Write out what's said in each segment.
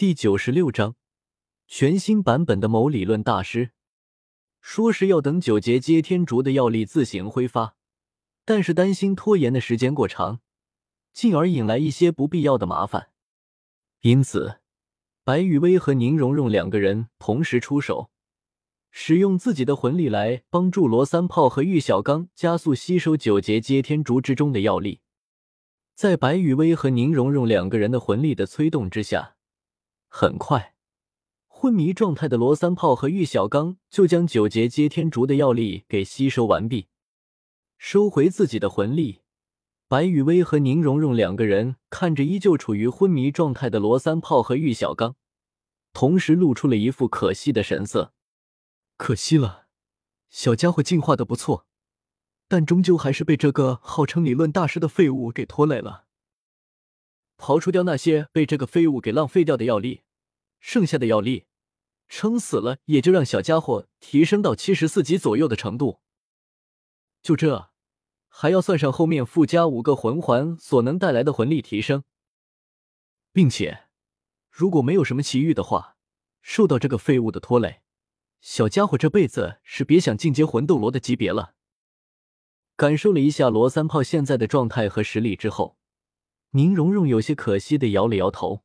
第九十六章，全新版本的某理论大师说是要等九节接天烛的药力自行挥发，但是担心拖延的时间过长，进而引来一些不必要的麻烦，因此白雨薇和宁荣荣两个人同时出手。使用自己的魂力来帮助罗三炮和玉小刚加速吸收九节接天烛之中的药力，在白雨薇和宁荣荣两个人的魂力的催动之下，很快，昏迷状态的罗三炮和玉小刚就将九节接天竹的药力给吸收完毕。收回自己的魂力，白雨薇和宁荣荣两个人看着依旧处于昏迷状态的罗三炮和玉小刚，同时露出了一副可惜的神色。可惜了，小家伙进化的不错，但终究还是被这个号称理论大师的废物给拖累了。刨除掉那些被这个废物给浪费掉的药力，剩下的药力，撑死了也就让小家伙提升到七十四级左右的程度。就这，还要算上后面附加五个魂环所能带来的魂力提升，并且，如果没有什么奇遇的话，受到这个废物的拖累。小家伙这辈子是别想进阶魂斗罗的级别了。感受了一下罗三炮现在的状态和实力之后，宁荣荣有些可惜的摇了摇头。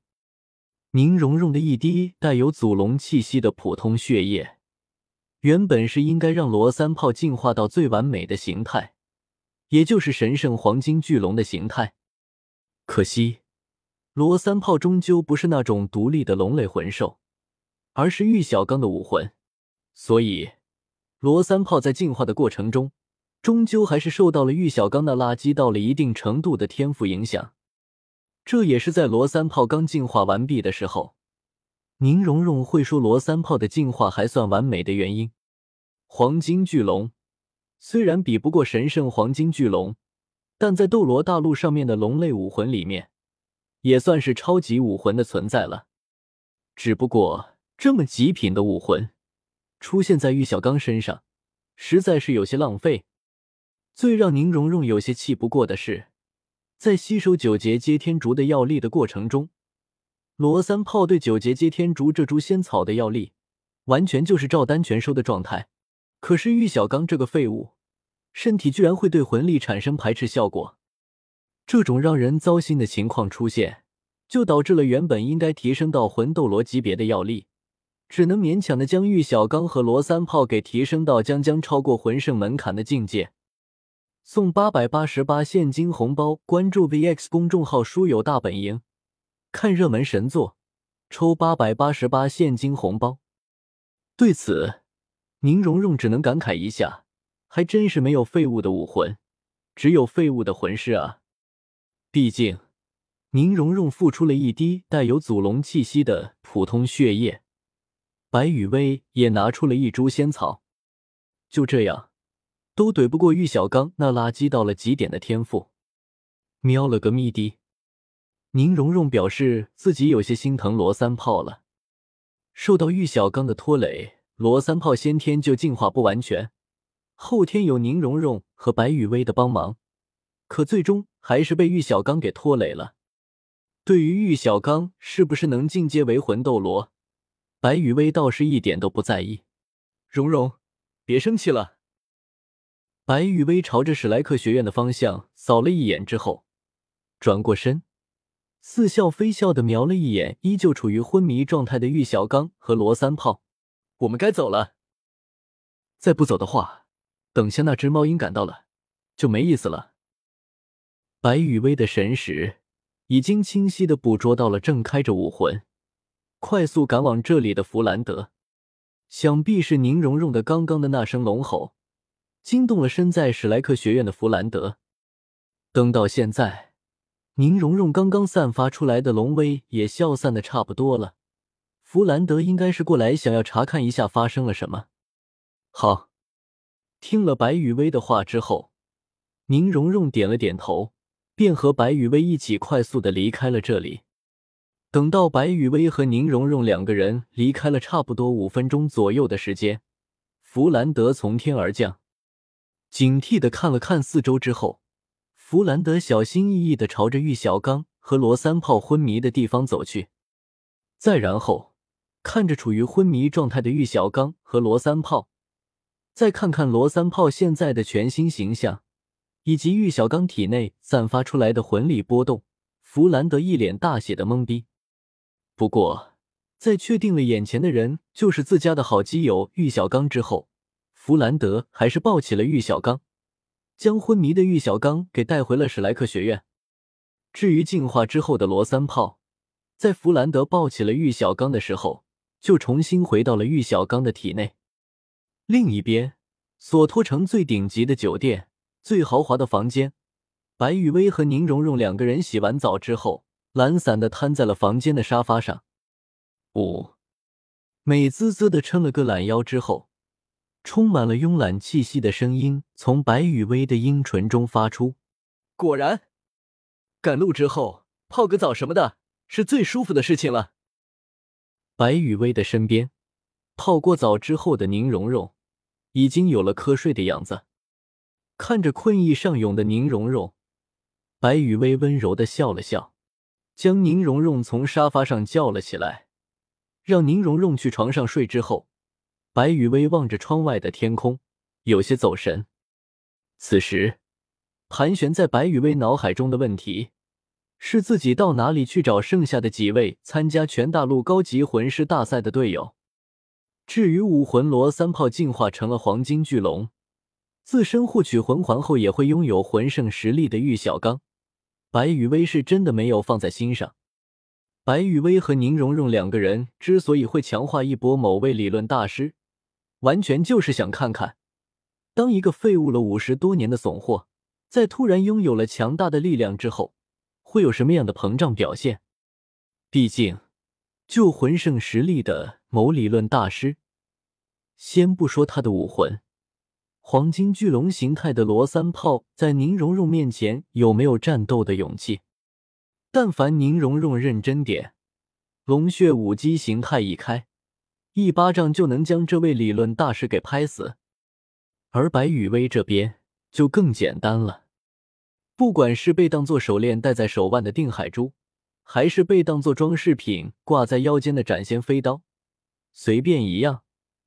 宁荣荣的一滴带有祖龙气息的普通血液，原本是应该让罗三炮进化到最完美的形态，也就是神圣黄金巨龙的形态。可惜，罗三炮终究不是那种独立的龙类魂兽，而是玉小刚的武魂。所以，罗三炮在进化的过程中，终究还是受到了玉小刚那垃圾到了一定程度的天赋影响。这也是在罗三炮刚进化完毕的时候，宁荣荣会说罗三炮的进化还算完美的原因。黄金巨龙虽然比不过神圣黄金巨龙，但在斗罗大陆上面的龙类武魂里面，也算是超级武魂的存在了。只不过这么极品的武魂。出现在玉小刚身上，实在是有些浪费。最让宁荣荣有些气不过的是，在吸收九节接天竹的药力的过程中，罗三炮对九节接天竹这株仙草的药力，完全就是照单全收的状态。可是玉小刚这个废物，身体居然会对魂力产生排斥效果。这种让人糟心的情况出现，就导致了原本应该提升到魂斗罗级别的药力。只能勉强的将玉小刚和罗三炮给提升到将将超过魂圣门槛的境界。送八百八十八现金红包，关注 VX 公众号“书友大本营”，看热门神作，抽八百八十八现金红包。对此，宁荣荣只能感慨一下，还真是没有废物的武魂，只有废物的魂师啊！毕竟，宁荣荣付出了一滴带有祖龙气息的普通血液。白雨薇也拿出了一株仙草，就这样，都怼不过玉小刚那垃圾到了极点的天赋。喵了个咪的！宁荣荣表示自己有些心疼罗三炮了。受到玉小刚的拖累，罗三炮先天就进化不完全，后天有宁荣荣和白雨薇的帮忙，可最终还是被玉小刚给拖累了。对于玉小刚是不是能进阶为魂斗罗？白雨薇倒是一点都不在意，蓉蓉，别生气了。白雨薇朝着史莱克学院的方向扫了一眼之后，转过身，似笑非笑的瞄了一眼依旧处于昏迷状态的玉小刚和罗三炮：“我们该走了。再不走的话，等下那只猫鹰赶到了，就没意思了。”白雨薇的神识已经清晰的捕捉到了正开着武魂。快速赶往这里的弗兰德，想必是宁荣荣的刚刚的那声龙吼，惊动了身在史莱克学院的弗兰德。等到现在，宁荣荣刚刚散发出来的龙威也消散的差不多了，弗兰德应该是过来想要查看一下发生了什么。好，听了白雨薇的话之后，宁荣荣点了点头，便和白雨薇一起快速的离开了这里。等到白雨薇和宁荣荣两个人离开了差不多五分钟左右的时间，弗兰德从天而降，警惕的看了看四周之后，弗兰德小心翼翼的朝着玉小刚和罗三炮昏迷的地方走去。再然后，看着处于昏迷状态的玉小刚和罗三炮，再看看罗三炮现在的全新形象，以及玉小刚体内散发出来的魂力波动，弗兰德一脸大写的懵逼。不过，在确定了眼前的人就是自家的好基友玉小刚之后，弗兰德还是抱起了玉小刚，将昏迷的玉小刚给带回了史莱克学院。至于进化之后的罗三炮，在弗兰德抱起了玉小刚的时候，就重新回到了玉小刚的体内。另一边，索托城最顶级的酒店、最豪华的房间，白雨薇和宁荣荣两个人洗完澡之后，懒散的瘫在了房间的沙发上。五，美滋滋的撑了个懒腰之后，充满了慵懒气息的声音从白雨薇的阴唇中发出。果然。赶路之后泡个澡什么的，是最舒服的事情了。白雨薇的身边，泡过澡之后的宁荣荣已经有了瞌睡的样子。看着困意上涌的宁荣荣，白雨薇温柔的笑了笑，将宁荣荣从沙发上叫了起来，让宁荣荣去床上睡。之后，白雨薇望着窗外的天空，有些走神。此时，盘旋在白雨薇脑海中的问题。是自己到哪里去找剩下的几位参加全大陆高级魂师大赛的队友？至于武魂罗三炮进化成了黄金巨龙，自身获取魂环后也会拥有魂圣实力的玉小刚，白羽薇是真的没有放在心上。白羽薇和宁荣荣两个人之所以会强化一波某位理论大师，完全就是想看看，当一个废物了五十多年的怂货，在突然拥有了强大的力量之后。会有什么样的膨胀表现？毕竟，就魂圣实力的某理论大师，先不说他的武魂，黄金巨龙形态的罗三炮，在宁荣荣面前有没有战斗的勇气？但凡宁荣荣认真点，龙血武姬形态一开，一巴掌就能将这位理论大师给拍死。而白羽薇这边就更简单了。不管是被当做手链戴在手腕的定海珠，还是被当做装饰品挂在腰间的斩仙飞刀，随便一样，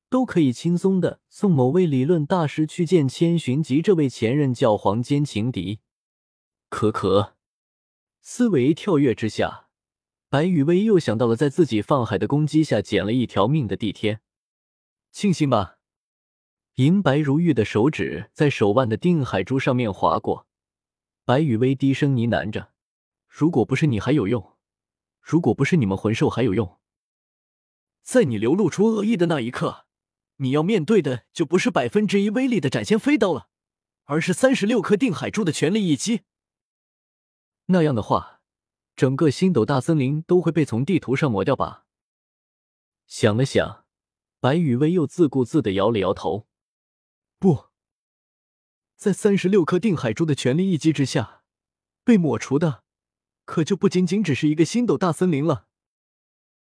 都可以轻松的送某位理论大师去见千寻疾这位前任教皇兼情敌。可可，思维跳跃之下，白雨薇又想到了在自己放海的攻击下捡了一条命的帝天。庆幸吧，银白如玉的手指在手腕的定海珠上面划过。白雨薇低声呢喃着：“如果不是你还有用，如果不是你们魂兽还有用，在你流露出恶意的那一刻，你要面对的就不是百分之一威力的斩仙飞刀了，而是三十六颗定海珠的全力一击。那样的话，整个星斗大森林都会被从地图上抹掉吧？”想了想，白羽薇又自顾自的摇了摇头：“不。”在三十六颗定海珠的全力一击之下，被抹除的可就不仅仅只是一个星斗大森林了。